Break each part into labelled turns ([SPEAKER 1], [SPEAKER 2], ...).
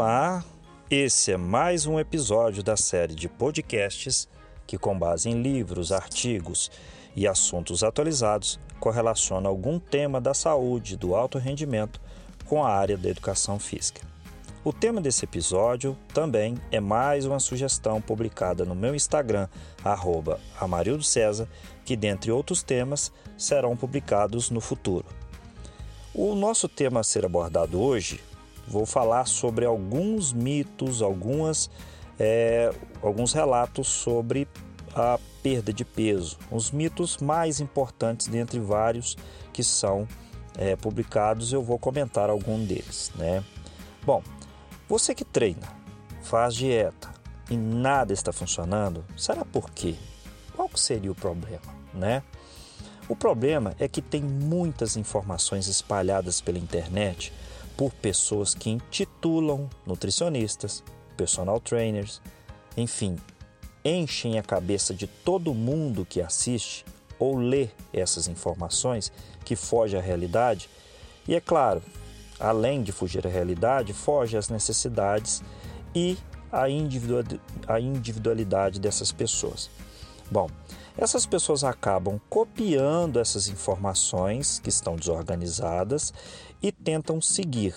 [SPEAKER 1] Olá, esse é mais um episódio da série de podcasts que, com base em livros, artigos e assuntos atualizados, correlaciona algum tema da saúde do alto rendimento com a área da educação física. O tema desse episódio também é mais uma sugestão publicada no meu Instagram, arroba Amarildo César, que, dentre outros temas, serão publicados no futuro. O nosso tema a ser abordado hoje, vou falar sobre alguns mitos, algumas, é, alguns relatos sobre a perda de peso, os mitos mais importantes dentre vários que são é, publicados, eu vou comentar algum deles, né? Bom, você que treina, faz dieta e nada está funcionando, será por quê? Qual seria o problema, né? O problema é que tem muitas informações espalhadas pela internet por pessoas que intitulam nutricionistas, personal trainers, enfim, enchem a cabeça de todo mundo que assiste ou lê essas informações que foge à realidade. E é claro, além de fugir à realidade, foge às necessidades e à individualidade dessas pessoas. Bom, essas pessoas acabam copiando essas informações que estão desorganizadas e tentam seguir.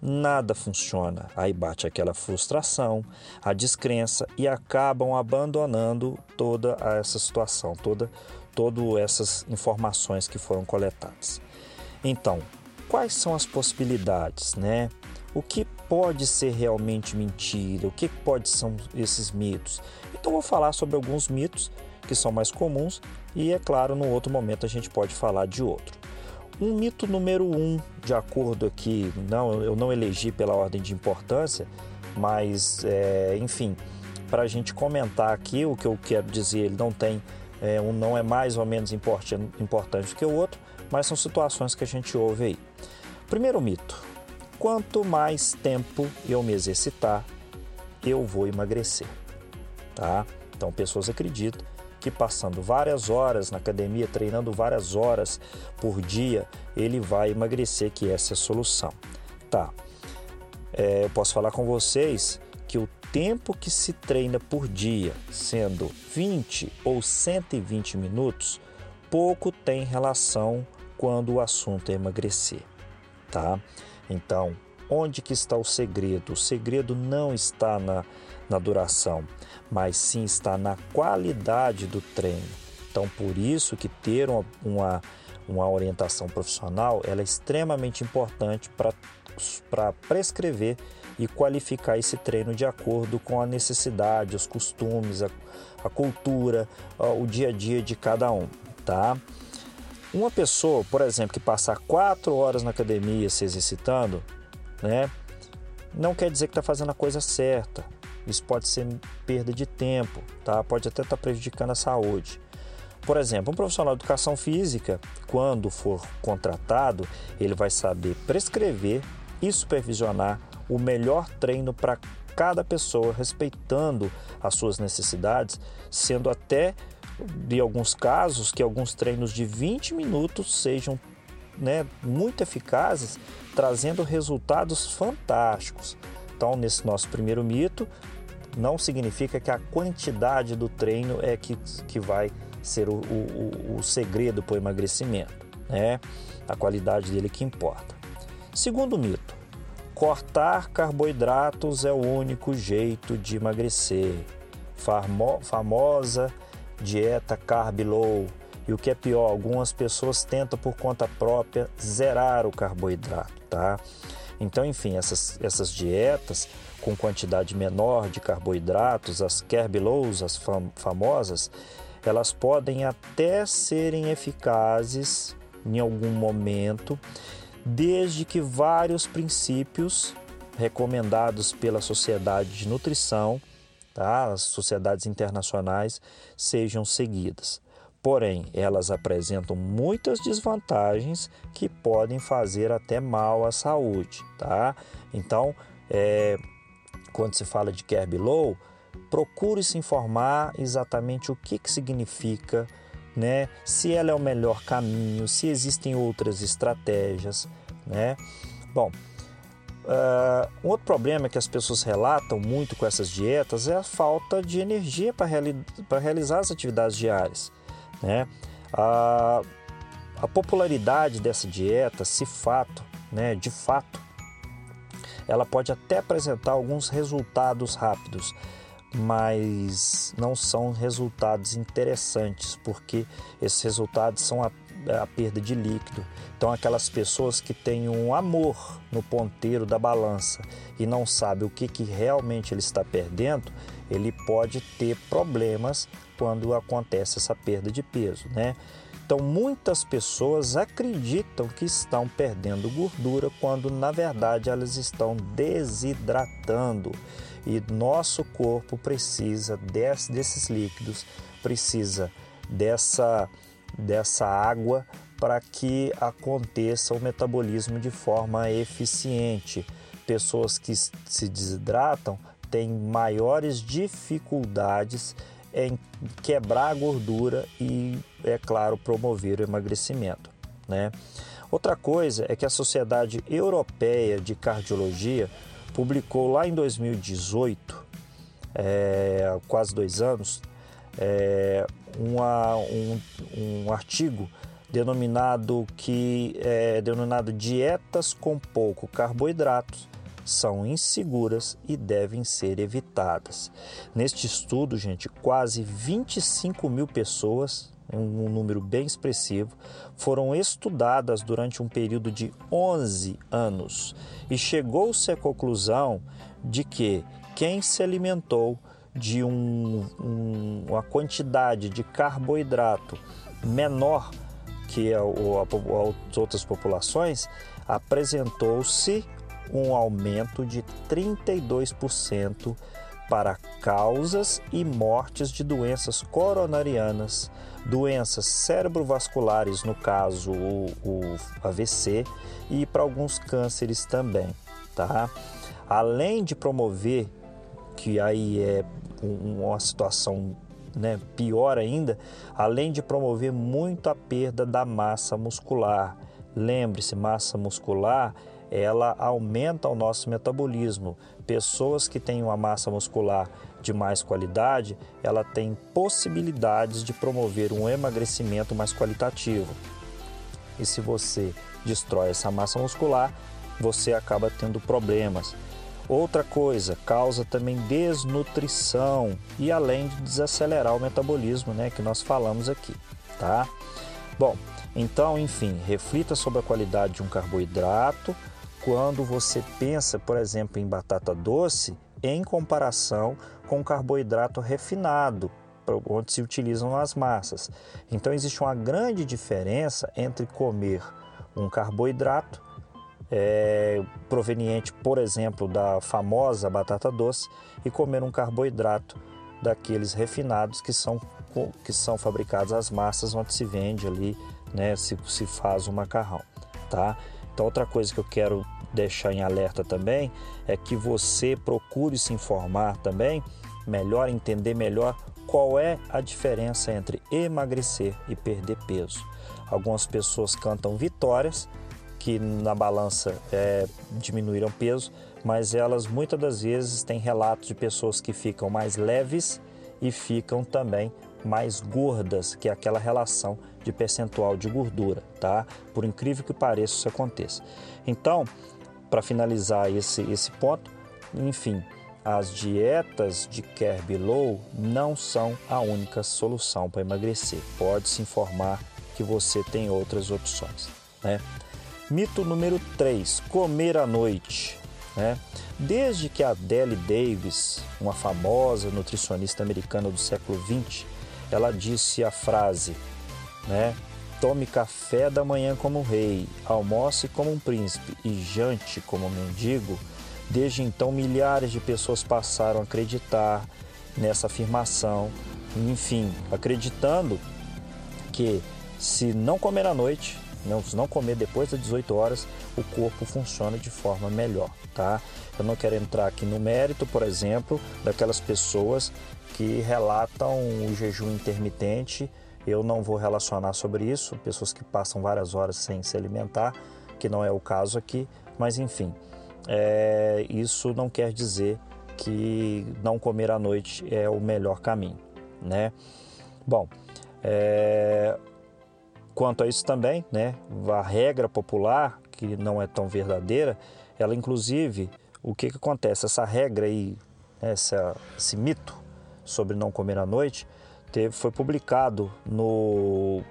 [SPEAKER 1] Nada funciona, aí bate aquela frustração, a descrença e acabam abandonando toda essa situação, toda todas essas informações que foram coletadas. Então, quais são as possibilidades, né? O que pode ser realmente mentira? O que pode ser esses mitos? Então, vou falar sobre alguns mitos que são mais comuns, e é claro, no outro momento a gente pode falar de outro. Um mito número um, de acordo aqui, não, eu não elegi pela ordem de importância, mas é, enfim, para a gente comentar aqui o que eu quero dizer, ele não tem, é, um não é mais ou menos importante, importante que o outro, mas são situações que a gente ouve aí. Primeiro mito: quanto mais tempo eu me exercitar, eu vou emagrecer, tá? Então pessoas acreditam que passando várias horas na academia, treinando várias horas por dia, ele vai emagrecer, que essa é a solução. Tá. É, eu posso falar com vocês que o tempo que se treina por dia, sendo 20 ou 120 minutos, pouco tem relação quando o assunto é emagrecer, tá? Então, onde que está o segredo? O segredo não está na, na duração, mas sim está na qualidade do treino. Então, por isso que ter uma, uma, uma orientação profissional ela é extremamente importante para prescrever e qualificar esse treino de acordo com a necessidade, os costumes, a, a cultura, o dia a dia de cada um, tá? Uma pessoa, por exemplo, que passar quatro horas na academia se exercitando, né? Não quer dizer que está fazendo a coisa certa. Isso pode ser perda de tempo, tá? Pode até estar tá prejudicando a saúde. Por exemplo, um profissional de educação física, quando for contratado, ele vai saber prescrever e supervisionar o melhor treino para cada pessoa, respeitando as suas necessidades, sendo até, em alguns casos, que alguns treinos de 20 minutos sejam né, muito eficazes, trazendo resultados fantásticos. Então, nesse nosso primeiro mito, não significa que a quantidade do treino é que, que vai ser o, o, o segredo para o emagrecimento, né? A qualidade dele que importa. Segundo mito, cortar carboidratos é o único jeito de emagrecer. Famo, famosa dieta carb low. E o que é pior, algumas pessoas tentam por conta própria zerar o carboidrato, tá? Então, enfim, essas, essas dietas com quantidade menor de carboidratos, as carb lows, as fam famosas, elas podem até serem eficazes em algum momento, desde que vários princípios recomendados pela Sociedade de Nutrição, tá? as sociedades internacionais, sejam seguidas. Porém, elas apresentam muitas desvantagens que podem fazer até mal à saúde, tá? Então, é, quando se fala de Kerb Low, procure se informar exatamente o que, que significa, né? se ela é o melhor caminho, se existem outras estratégias. Né? Bom, Uh, um outro problema que as pessoas relatam muito com essas dietas é a falta de energia para reali realizar as atividades diárias. Né? A, a popularidade dessa dieta, se fato, né, de fato, ela pode até apresentar alguns resultados rápidos, mas não são resultados interessantes, porque esses resultados são a é a perda de líquido. Então, aquelas pessoas que têm um amor no ponteiro da balança e não sabe o que, que realmente ele está perdendo, ele pode ter problemas quando acontece essa perda de peso, né? Então, muitas pessoas acreditam que estão perdendo gordura quando na verdade elas estão desidratando. E nosso corpo precisa desse, desses líquidos, precisa dessa dessa água para que aconteça o metabolismo de forma eficiente. Pessoas que se desidratam têm maiores dificuldades em quebrar a gordura e, é claro, promover o emagrecimento. Né? Outra coisa é que a Sociedade Europeia de Cardiologia publicou lá em 2018, é, quase dois anos, é, uma, um, um artigo denominado que é denominado dietas com pouco carboidratos são inseguras e devem ser evitadas. Neste estudo, gente, quase 25 mil pessoas, um número bem expressivo, foram estudadas durante um período de 11 anos e chegou-se à conclusão de que quem se alimentou de um, um, uma quantidade de carboidrato menor que a, a, as outras populações, apresentou-se um aumento de 32% para causas e mortes de doenças coronarianas, doenças cerebrovasculares, no caso o, o AVC, e para alguns cânceres também, tá? Além de promover, que aí é uma situação né, pior ainda, além de promover muito a perda da massa muscular. Lembre-se, massa muscular ela aumenta o nosso metabolismo. Pessoas que têm uma massa muscular de mais qualidade, ela tem possibilidades de promover um emagrecimento mais qualitativo. E se você destrói essa massa muscular, você acaba tendo problemas. Outra coisa, causa também desnutrição e além de desacelerar o metabolismo, né, que nós falamos aqui, tá? Bom, então, enfim, reflita sobre a qualidade de um carboidrato quando você pensa, por exemplo, em batata doce, em comparação com carboidrato refinado, onde se utilizam as massas. Então, existe uma grande diferença entre comer um carboidrato é, proveniente, por exemplo, da famosa batata doce e comer um carboidrato daqueles refinados que são, que são fabricados as massas onde se vende ali, né, se, se faz o macarrão, tá? Então, outra coisa que eu quero deixar em alerta também é que você procure se informar também, melhor entender melhor qual é a diferença entre emagrecer e perder peso. Algumas pessoas cantam vitórias, que na balança é, diminuíram peso, mas elas muitas das vezes têm relatos de pessoas que ficam mais leves e ficam também mais gordas, que é aquela relação de percentual de gordura, tá? Por incrível que pareça, isso aconteça. Então, para finalizar esse, esse ponto, enfim, as dietas de carb low não são a única solução para emagrecer. Pode se informar que você tem outras opções, né? Mito número 3: comer à noite. Né? Desde que Adele Davis, uma famosa nutricionista americana do século XX, ela disse a frase, né? Tome café da manhã como um rei, almoce como um príncipe e jante como um mendigo. Desde então, milhares de pessoas passaram a acreditar nessa afirmação, enfim, acreditando que se não comer à noite, não, se não comer depois das 18 horas, o corpo funciona de forma melhor, tá? Eu não quero entrar aqui no mérito, por exemplo, daquelas pessoas que relatam o jejum intermitente. Eu não vou relacionar sobre isso, pessoas que passam várias horas sem se alimentar, que não é o caso aqui, mas enfim, é, isso não quer dizer que não comer à noite é o melhor caminho, né? Bom, é, quanto a isso também, né? A regra popular que não é tão verdadeira, ela inclusive o que, que acontece? Essa regra aí, essa, esse mito sobre não comer à noite, teve, foi publicado no,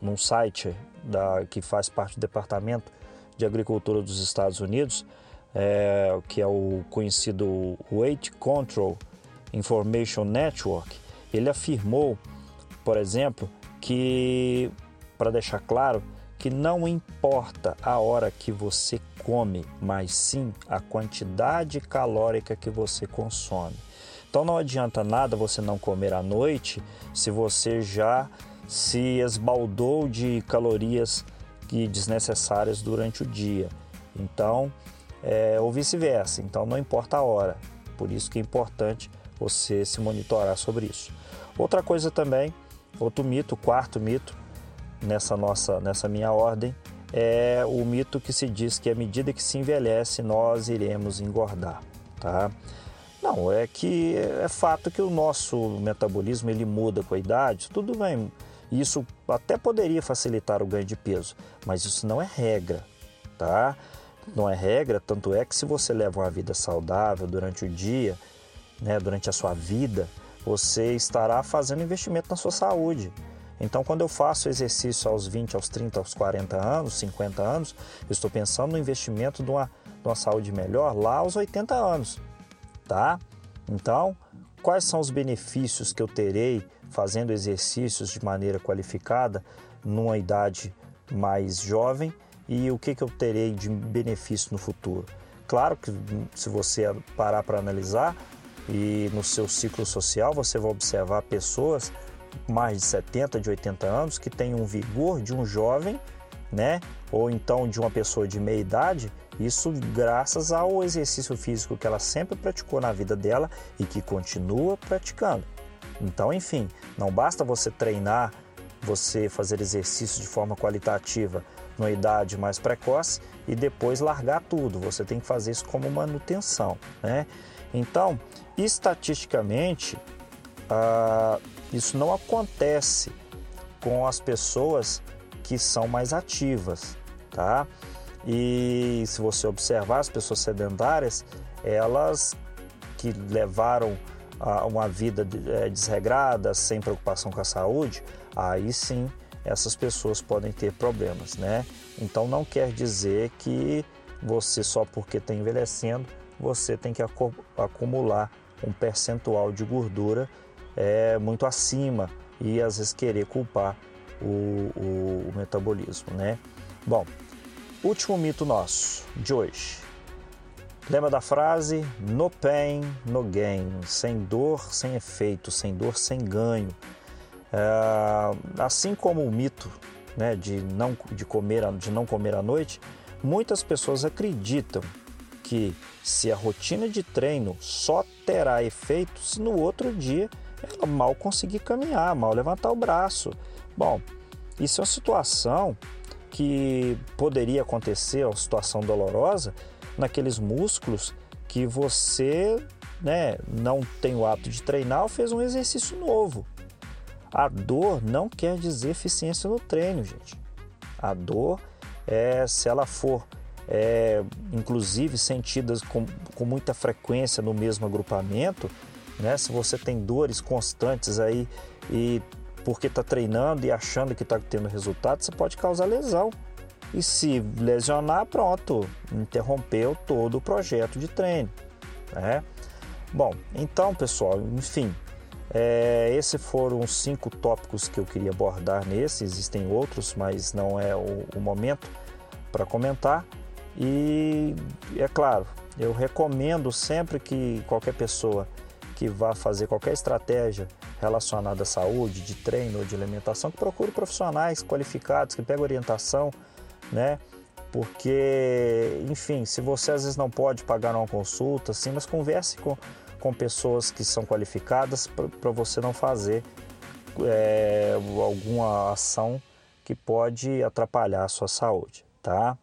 [SPEAKER 1] num site da, que faz parte do Departamento de Agricultura dos Estados Unidos, é, que é o conhecido Weight Control Information Network. Ele afirmou, por exemplo, que, para deixar claro, que não importa a hora que você come, mas sim a quantidade calórica que você consome. Então não adianta nada você não comer à noite se você já se esbaldou de calorias desnecessárias durante o dia. Então, é, ou vice-versa. Então não importa a hora. Por isso que é importante você se monitorar sobre isso. Outra coisa também, outro mito, quarto mito, nessa nossa, nessa minha ordem, é o mito que se diz que à medida que se envelhece nós iremos engordar, tá? Não, é que é fato que o nosso metabolismo ele muda com a idade, tudo bem. Isso até poderia facilitar o ganho de peso, mas isso não é regra, tá? Não é regra, tanto é que se você leva uma vida saudável durante o dia, né, durante a sua vida, você estará fazendo investimento na sua saúde. Então, quando eu faço exercício aos 20, aos 30, aos 40 anos, 50 anos, eu estou pensando no investimento de uma, de uma saúde melhor lá aos 80 anos, tá? Então, quais são os benefícios que eu terei fazendo exercícios de maneira qualificada numa idade mais jovem e o que, que eu terei de benefício no futuro? Claro que se você parar para analisar e no seu ciclo social você vai observar pessoas mais de 70, de 80 anos, que tem um vigor de um jovem, né? Ou então de uma pessoa de meia idade, isso graças ao exercício físico que ela sempre praticou na vida dela e que continua praticando. Então, enfim, não basta você treinar, você fazer exercício de forma qualitativa numa idade mais precoce e depois largar tudo. Você tem que fazer isso como manutenção, né? Então, estatisticamente, ah, isso não acontece com as pessoas que são mais ativas, tá? E se você observar as pessoas sedentárias, elas que levaram uma vida é, desregrada, sem preocupação com a saúde, aí sim essas pessoas podem ter problemas, né? Então não quer dizer que você só porque está envelhecendo, você tem que acumular um percentual de gordura é, muito acima e às vezes querer culpar o, o, o metabolismo, né? Bom, último mito nosso de hoje. Lembra da frase no pain, no gain, sem dor, sem efeito, sem dor, sem ganho. É, assim como o mito né, de, não, de, comer, de não comer à noite, muitas pessoas acreditam que se a rotina de treino só terá efeito se no outro dia ela mal conseguir caminhar, mal levantar o braço. Bom, isso é uma situação que poderia acontecer, uma situação dolorosa, naqueles músculos que você né, não tem o hábito de treinar ou fez um exercício novo. A dor não quer dizer eficiência no treino, gente. A dor, é, se ela for é, inclusive sentidas com, com muita frequência no mesmo agrupamento, né? Se você tem dores constantes aí e porque está treinando e achando que está tendo resultado, você pode causar lesão. E se lesionar, pronto, interrompeu todo o projeto de treino. Né? Bom, então pessoal, enfim, é, esses foram os cinco tópicos que eu queria abordar nesse. Existem outros, mas não é o, o momento para comentar. E é claro, eu recomendo sempre que qualquer pessoa que vá fazer qualquer estratégia relacionada à saúde, de treino ou de alimentação, que procure profissionais qualificados, que peguem orientação, né? Porque, enfim, se você às vezes não pode pagar uma consulta, sim, mas converse com, com pessoas que são qualificadas para você não fazer é, alguma ação que pode atrapalhar a sua saúde, tá?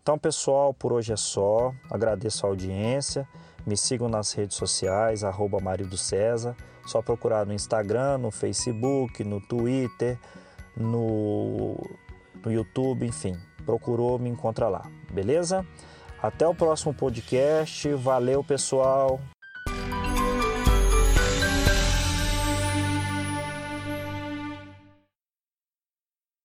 [SPEAKER 1] Então, pessoal, por hoje é só. Agradeço a audiência. Me sigam nas redes sociais, arroba Marido César. Só procurar no Instagram, no Facebook, no Twitter, no, no YouTube, enfim. Procurou, me encontra lá, beleza? Até o próximo podcast. Valeu, pessoal.